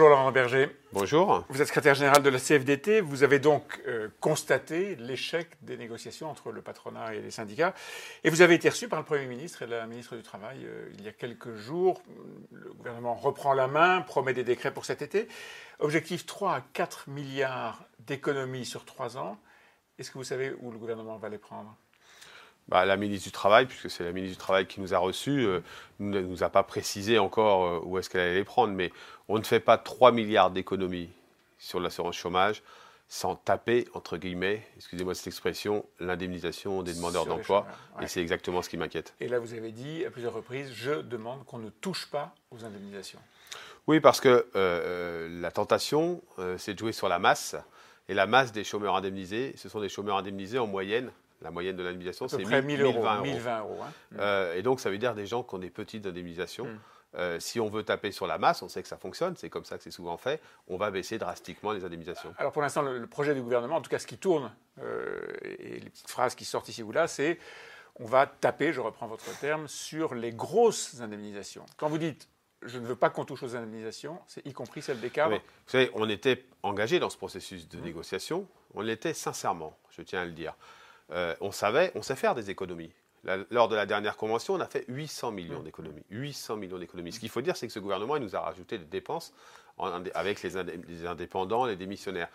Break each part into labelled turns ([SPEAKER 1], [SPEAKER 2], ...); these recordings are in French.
[SPEAKER 1] Bonjour Laurent Berger.
[SPEAKER 2] Bonjour.
[SPEAKER 1] Vous êtes secrétaire général de la CFDT. Vous avez donc euh, constaté l'échec des négociations entre le patronat et les syndicats. Et vous avez été reçu par le Premier ministre et la ministre du Travail euh, il y a quelques jours. Le gouvernement reprend la main, promet des décrets pour cet été. Objectif 3 à 4 milliards d'économies sur 3 ans. Est-ce que vous savez où le gouvernement va les prendre?
[SPEAKER 2] Bah, la ministre du Travail, puisque c'est la ministre du Travail qui nous a reçus, euh, ne nous a pas précisé encore euh, où est-ce qu'elle allait les prendre, mais on ne fait pas 3 milliards d'économies sur l'assurance chômage sans taper, entre guillemets, excusez-moi cette expression, l'indemnisation des demandeurs d'emploi. Et c'est exactement ce qui m'inquiète.
[SPEAKER 1] Et là, vous avez dit à plusieurs reprises, je demande qu'on ne touche pas aux indemnisations.
[SPEAKER 2] Oui, parce que euh, la tentation, c'est de jouer sur la masse. Et la masse des chômeurs indemnisés, ce sont des chômeurs indemnisés en moyenne la moyenne de l'indemnisation, c'est 1000 euros. 1020 euros. Hein. Euh, et donc, ça veut dire des gens qui ont des petites indemnisations. Hmm. Euh, si on veut taper sur la masse, on sait que ça fonctionne, c'est comme ça que c'est souvent fait, on va baisser drastiquement les indemnisations.
[SPEAKER 1] Alors pour l'instant, le, projet du gouvernement, en tout cas ce qui tourne, euh, et les petites phrases qui sortent ici ou là, c'est on va taper, je reprends votre terme, sur les grosses indemnisations. Quand vous dites je ne veux pas qu'on touche aux indemnisations, c'est y compris celle des cadres.
[SPEAKER 2] vous savez, on était engagé dans ce processus de négociation, on l'était sincèrement, je tiens à le dire. Euh, on savait, on sait faire des économies. lors de la dernière convention, on a fait 800 millions d'économies. 800 millions d'économies. Ce qu'il faut dire, c'est que ce gouvernement il nous a rajouté des dépenses avec les, indépendants, les démissionnaires.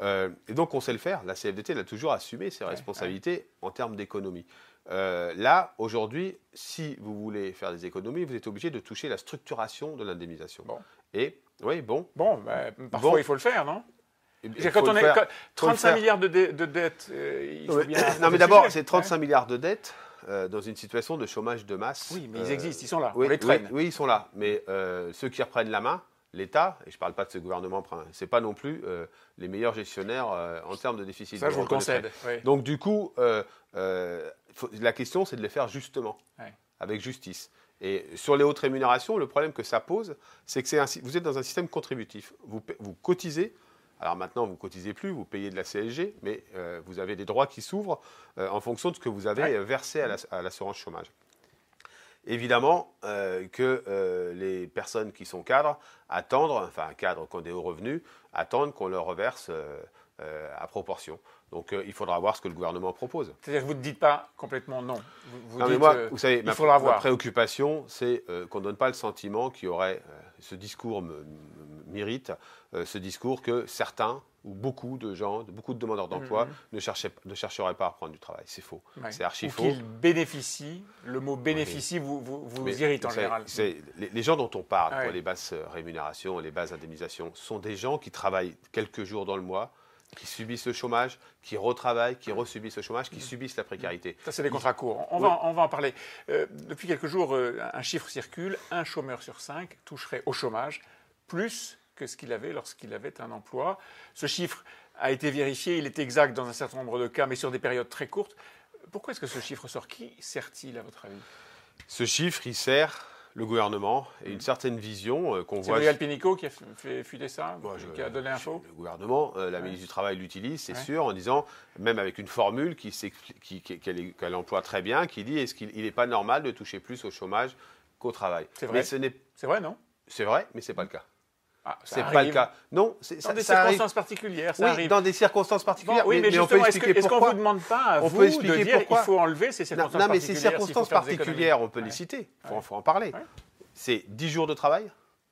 [SPEAKER 2] Euh, et donc, on sait le faire. La CFDT elle a toujours assumé ses responsabilités en termes d'économie. Euh, là, aujourd'hui, si vous voulez faire des économies, vous êtes obligé de toucher la structuration de l'indemnisation. Et oui, bon.
[SPEAKER 1] Bon, ben, parfois il faut le faire, non? Quand on est 35 milliards de, dettes, euh, il faut bien
[SPEAKER 2] Non, mais d'abord, c'est 35 milliards de dettes euh, dans une situation de chômage de masse.
[SPEAKER 1] Oui, mais ils euh, existent, ils sont là.
[SPEAKER 2] Oui,
[SPEAKER 1] on les traîne.
[SPEAKER 2] Oui, ils sont là. Mais ceux qui reprennent la main, l'État, et je ne parle pas de ce gouvernement, ce n'est pas non plus les meilleurs gestionnaires en termes de déficit.
[SPEAKER 1] Ça, je vous le concède.
[SPEAKER 2] Donc, du coup, la question, c'est de les faire justement, avec justice. Et sur les hautes rémunérations, le problème que ça pose, c'est que vous êtes dans un système contributif. Vous, vous cotisez alors maintenant, vous ne cotisez plus, vous payez de la CSG, mais euh, vous avez des droits qui s'ouvrent euh, en fonction de ce que vous avez euh, versé à l'assurance chômage. Évidemment que les personnes qui sont cadres attendent, enfin cadres qui ont des hauts revenus, attendent qu'on leur reverse à proportion. Donc il faudra voir ce que le gouvernement propose.
[SPEAKER 1] C'est-à-dire que vous ne dites pas complètement non.
[SPEAKER 2] Vous, non mais moi, vous savez, ma, préoccupation, c'est qu'on ne donne pas le sentiment qu'il y aurait, ce discours me, mérite euh, ce discours que certains ou beaucoup de gens, beaucoup de demandeurs d'emploi mhm. ne, ne chercheraient pas à reprendre du travail. C'est faux. C'est archi faux.
[SPEAKER 1] Qu'ils bénéficient, le mot bénéficie vous, vous, irrite en général.
[SPEAKER 2] Les, les, gens dont on parle pour les basses rémunérations, les basses indemnisations, sont des gens qui travaillent quelques jours dans le mois, qui subissent le chômage, qui retravaillent, qui resubissent le chômage, qui mhm. subissent la précarité.
[SPEAKER 1] Ça, c'est des contrats courts. On, va, on va en parler. Euh, depuis quelques jours, euh, un chiffre circule un chômeur sur cinq toucherait au chômage plus que ce qu'il avait lorsqu'il avait un emploi. Ce chiffre a été vérifié, il est exact dans un certain nombre de cas, mais sur des périodes très courtes. Pourquoi est-ce que ce chiffre sort? Qui sert-il, à votre avis?
[SPEAKER 2] Ce chiffre, il sert le gouvernement et une certaine vision euh, qu'on voit.
[SPEAKER 1] C'est Pinico qui a fait fuiter ça, qui a donné info
[SPEAKER 2] Le gouvernement, euh, la ministre du Travail l'utilise, c'est sûr, en disant, même avec une formule qu'elle emploie très bien, qui dit est-ce qu'il n'est pas normal de toucher plus au chômage qu'au travail?
[SPEAKER 1] C'est vrai. C'est vrai, non?
[SPEAKER 2] C'est vrai, mais ce n'est pas le cas.
[SPEAKER 1] Ah, c'est pas le cas.
[SPEAKER 2] Non,
[SPEAKER 1] c'est dans des circonstances particulières. Ça
[SPEAKER 2] oui, dans des circonstances particulières.
[SPEAKER 1] oui, mais, on peut expliquer est-ce qu'on ne vous demande pas à on vous peut expliquer de dire pourquoi. il faut enlever ces circonstances particulières Non, mais ces
[SPEAKER 2] circonstances particulières, on peut les citer. Il faut, en parler. C'est 10 jours de travail,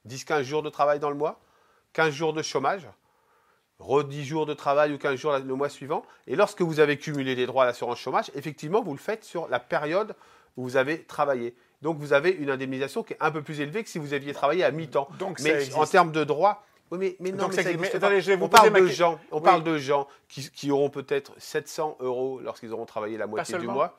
[SPEAKER 2] 10-15 jours de travail dans le mois, 15 jours de chômage, re 10 jours de travail ou 15 jours le mois suivant. Et lorsque vous avez cumulé les droits à l'assurance chômage, effectivement, vous le faites sur la période où vous avez travaillé. Donc vous avez une indemnisation qui est un peu plus élevée que si vous aviez travaillé à mi-temps. mais en termes de droits, oui, mais, non, mais ça existe on parle de gens, on parle de gens qui, auront peut-être 700 euros lorsqu'ils auront travaillé la moitié du mois.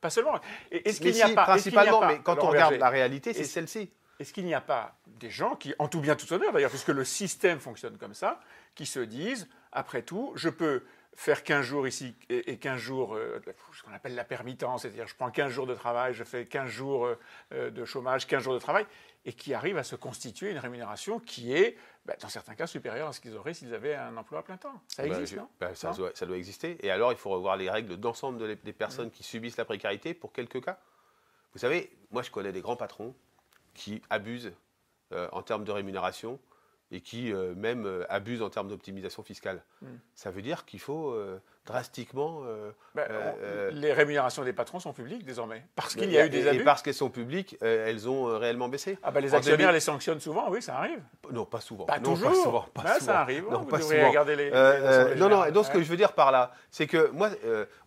[SPEAKER 1] Pas seulement.
[SPEAKER 2] Est-ce qu'il n'y a pas Principalement, mais quand on regarde la réalité, c'est celle-ci.
[SPEAKER 1] Est-ce qu'il n'y a pas des gens qui, en tout bien tout honneur d'ailleurs, puisque le système fonctionne comme ça, qui se disent, après tout, je peux faire 15 jours ici et 15 jours, euh, ce qu'on appelle la permittence, c'est-à-dire je prends 15 jours de travail, je fais 15 jours euh, de chômage, 15 jours de travail, et qui arrivent à se constituer une rémunération qui est, bah, dans certains cas, supérieure à ce qu'ils auraient s'ils avaient un emploi à plein temps. Ça bah, existe, non,
[SPEAKER 2] bah, ça, doit, ça, doit, exister. Et alors, il faut revoir les règles d'ensemble des personnes qui subissent la précarité pour quelques cas. Vous savez, moi, je connais des grands patrons qui abusent euh, en termes de rémunération et qui euh, même euh, abusent en termes d'optimisation fiscale. Hmm. Ça veut dire qu'il faut euh, drastiquement.
[SPEAKER 1] Ben, les rémunérations des patrons sont publiques désormais. Parce qu'il y a eu des abus.
[SPEAKER 2] Et parce qu'elles sont publiques, elles ont réellement baissé.
[SPEAKER 1] Ah ben, les actionnaires les sanctionnent souvent, oui, ça arrive.
[SPEAKER 2] Non, pas souvent.
[SPEAKER 1] Pas toujours. Pas souvent. Pas ben, Ça arrive.
[SPEAKER 2] Non, vous pas souvent. regarder les. non, non. Donc, ce que je veux dire par là, c'est que moi,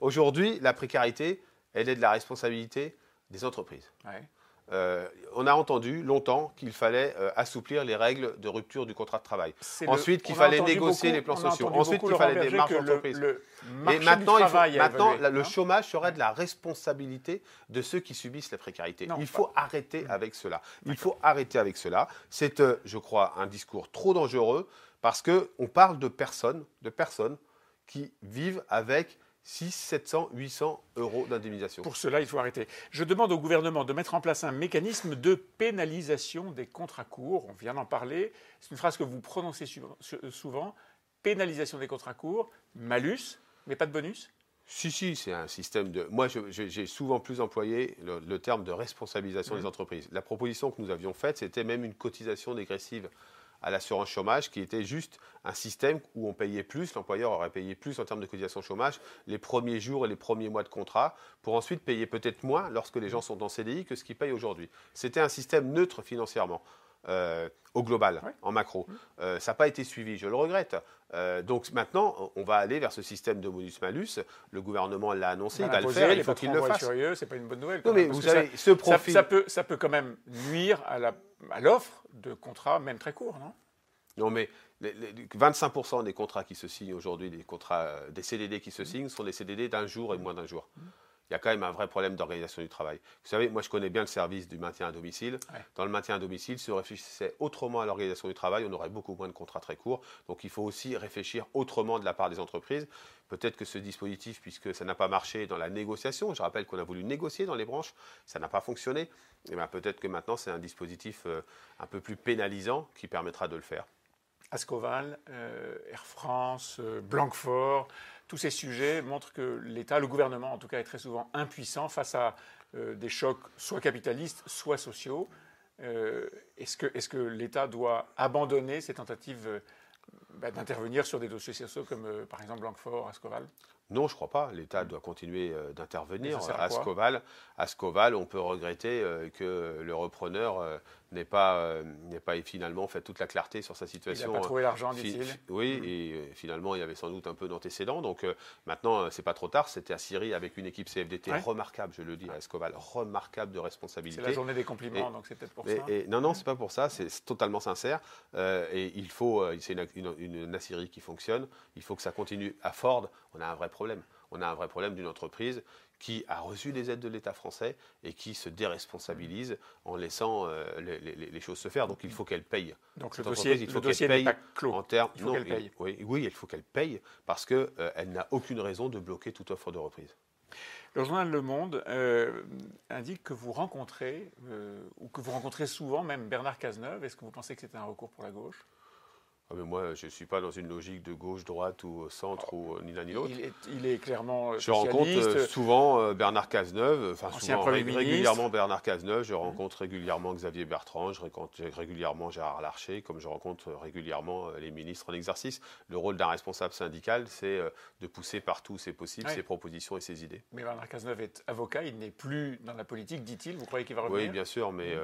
[SPEAKER 2] aujourd'hui, la précarité, elle est de la responsabilité des entreprises. Ouais. Euh, on a entendu longtemps qu'il fallait euh, assouplir les règles de rupture du contrat de travail. Ensuite, qu'il fallait négocier les plans sociaux. Ensuite, qu'il fallait des marges d'entreprise. Et maintenant, maintenant le hein. chômage serait de la responsabilité de ceux qui subissent la précarité. il faut arrêter avec cela. Il faut arrêter avec cela. C'est, euh, je crois, un discours trop dangereux parce qu'on parle de personnes, de personnes qui vivent avec 6, 700, 800 euros d'indemnisation.
[SPEAKER 1] Pour cela, il faut arrêter. Je demande au gouvernement de mettre en place un mécanisme de pénalisation des contrats courts. On vient d'en parler. C'est une phrase que vous prononcez souvent. Pénalisation des contrats courts, malus, mais pas de bonus?
[SPEAKER 2] Si, si, c'est un système de. Moi, j'ai souvent plus employé le, terme de responsabilisation des mmh. entreprises. La proposition que nous avions faite, c'était même une cotisation dégressive à l'assurance chômage, qui était juste un système où on payait plus, l'employeur aurait payé plus en termes de cotisation chômage les premiers jours et les premiers mois de contrat, pour ensuite payer peut-être moins lorsque les gens sont en CDI que ce qu'ils payent aujourd'hui. C'était un système neutre financièrement. Euh, au global, en macro. Euh, ça n'a pas été suivi, je le regrette. Euh, donc maintenant, on va aller vers ce système de bonus-malus. Le gouvernement l'a annoncé, il va le faire, il faut qu'il le fasse.
[SPEAKER 1] c'est pas une bonne nouvelle.
[SPEAKER 2] Non, mais vous savez, ce profil...
[SPEAKER 1] Ça, peut, ça peut quand même nuire à l'offre de contrats, même très courts, non?
[SPEAKER 2] Non, mais 25% des contrats qui se signent aujourd'hui, des contrats, des CDD qui se signent, sont des CDD d'un jour et moins d'un jour. Mmh il y a quand même un vrai problème d'organisation du travail. Vous savez, moi je connais bien le service du maintien à domicile. Dans le maintien à domicile, si on réfléchissait autrement à l'organisation du travail, on aurait beaucoup moins de contrats très courts. Donc il faut aussi réfléchir autrement de la part des entreprises. Peut-être que ce dispositif, puisque ça n'a pas marché dans la négociation, je rappelle qu'on a voulu négocier dans les branches, ça n'a pas fonctionné, et eh bien peut-être que maintenant c'est un dispositif euh, un peu plus pénalisant qui permettra de le faire.
[SPEAKER 1] Ascoval, euh, Air France, euh, Blanquefort, tous ces sujets montrent que l'État, le gouvernement en tout cas, est très souvent impuissant face à euh, des chocs soit capitalistes, soit sociaux. Euh, est-ce que, que l'État doit abandonner ces tentatives euh, bah, d'intervenir sur des dossiers sociaux comme par exemple Blanquefort, Ascoval
[SPEAKER 2] non, je ne crois pas. L'État doit continuer euh, d'intervenir. À Scoval, à Scoval, on peut regretter euh, que le repreneur euh, n'ait pas, pas finalement fait toute la clarté sur sa situation. Il
[SPEAKER 1] n'a pas trouvé l'argent, dit-il.
[SPEAKER 2] Oui, mm. et finalement, il y avait sans doute un peu d'antécédents. Donc maintenant, c'est pas trop tard. C'était à Syrie avec une équipe CFDT remarquable, je le dis, à Escoval, remarquable de responsabilité.
[SPEAKER 1] C'est la journée des compliments, donc c'est peut-être pour ça.
[SPEAKER 2] Et, non, non, c'est pas pour ça. C'est totalement sincère. et il faut, c'est une, une, une, une qui fonctionne. Il faut que ça continue. À Ford, on a un vrai problème. On a un vrai problème d'une entreprise qui a reçu des aides de l'État français et qui se déresponsabilise en laissant euh, les, choses se faire. Donc il faut qu'elle paye.
[SPEAKER 1] Donc le dossier, il faut qu'elle paye clos.
[SPEAKER 2] En termes, il faut paye. Oui, oui, il faut qu'elle paye parce qu'elle euh, n'a aucune raison de bloquer toute offre de reprise.
[SPEAKER 1] Le journal Le Monde euh, indique que vous rencontrez, ou que vous rencontrez souvent même Bernard Cazeneuve. Est-ce que vous pensez que c'est un recours pour la gauche?
[SPEAKER 2] Ah, mais moi, je ne suis pas dans une logique de gauche, droite ou centre ou ni l'un ni l'autre.
[SPEAKER 1] Il, est, clairement
[SPEAKER 2] euh, Je rencontre euh, souvent euh, Bernard Cazeneuve, enfin souvent, régulièrement Bernard Cazeneuve, je rencontre régulièrement Xavier Bertrand, je rencontre régulièrement Gérard Larcher, comme je rencontre régulièrement les ministres en exercice. Le rôle d'un responsable syndical, c'est de pousser partout où c'est possible ses propositions et ses idées.
[SPEAKER 1] Mais Bernard Cazeneuve est avocat, il n'est plus dans la politique, dit-il. Vous croyez qu'il va revenir?
[SPEAKER 2] Oui, bien sûr, mais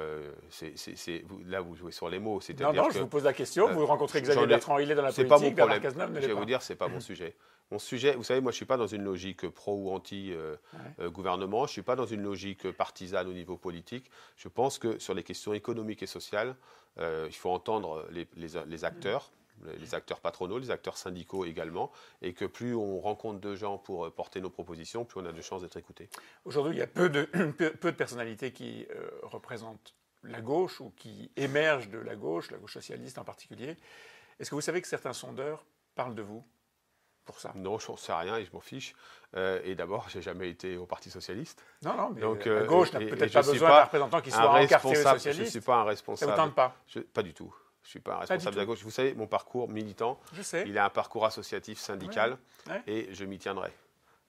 [SPEAKER 2] c'est là vous jouez sur les mots.
[SPEAKER 1] Non, non, je vous pose la question. vous rencontrez Xavier Bertrand, il est dans la politique, pas mon problème.
[SPEAKER 2] Je vais vous dire, c'est pas mon sujet. Mon sujet, vous savez, moi, je suis pas dans une logique pro ou anti euh, euh, gouvernement. Je suis pas dans une logique partisane au niveau politique. Je pense que sur les questions économiques et sociales, euh, il faut entendre les, les, acteurs les acteurs patronaux, les acteurs syndicaux également, et que plus on rencontre de gens pour porter nos propositions, plus on a de chances d'être écoutés.
[SPEAKER 1] Aujourd'hui, il y a peu de, peu, de personnalités qui représentent la gauche ou qui émergent de la gauche, la gauche socialiste en particulier. Est-ce que vous savez que certains sondeurs parlent de vous pour ça?
[SPEAKER 2] Non, je n'en sais rien et je m'en fiche. Euh, et d'abord, j'ai jamais été au Parti socialiste.
[SPEAKER 1] Non, non, mais Donc, la gauche n'a peut-être pas besoin d'un représentant qui soit encarté socialiste. Je
[SPEAKER 2] ne suis pas un responsable.
[SPEAKER 1] Ça ne vous tente pas?
[SPEAKER 2] Pas du tout. Je ne suis pas un responsable de la gauche. Vous savez, mon parcours militant, je sais. il a un parcours associatif syndical et je m'y tiendrai.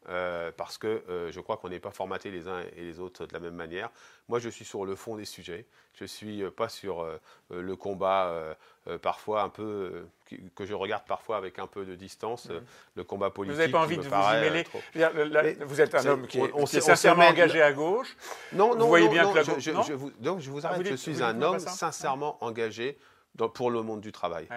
[SPEAKER 2] Euh, parce que euh, je crois qu'on n'est pas formaté les uns et les autres de la même manière. Moi, je suis sur le fond des sujets. Je ne suis pas sur le combat parfois un peu que je regarde parfois avec un peu de distance. Mhm. Le combat politique.
[SPEAKER 1] Vous n'avez pas envie de vous y mêler. vous êtes un homme qui est, sincèrement engagé à gauche.
[SPEAKER 2] Non, non,
[SPEAKER 1] vous voyez bien
[SPEAKER 2] non,
[SPEAKER 1] que
[SPEAKER 2] je, vous, donc je vous ah, arrête. je suis un homme sincèrement engagé pour le monde du travail.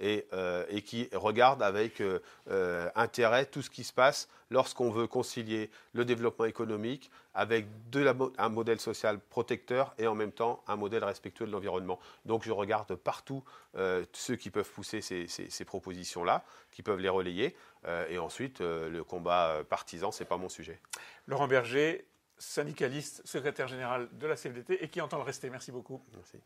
[SPEAKER 2] Euh, et, qui regarde avec euh, euh, intérêt tout ce qui se passe lorsqu'on veut concilier le développement économique avec un modèle social protecteur et en même temps un modèle respectueux de l'environnement. Donc je regarde partout ceux qui peuvent pousser ces, ces propositions-là, qui peuvent les relayer, et ensuite le combat partisan, ce n'est pas mon sujet.
[SPEAKER 1] Laurent Berger, syndicaliste, secrétaire général de la CFDT et qui entend le rester. Merci beaucoup.
[SPEAKER 2] Merci.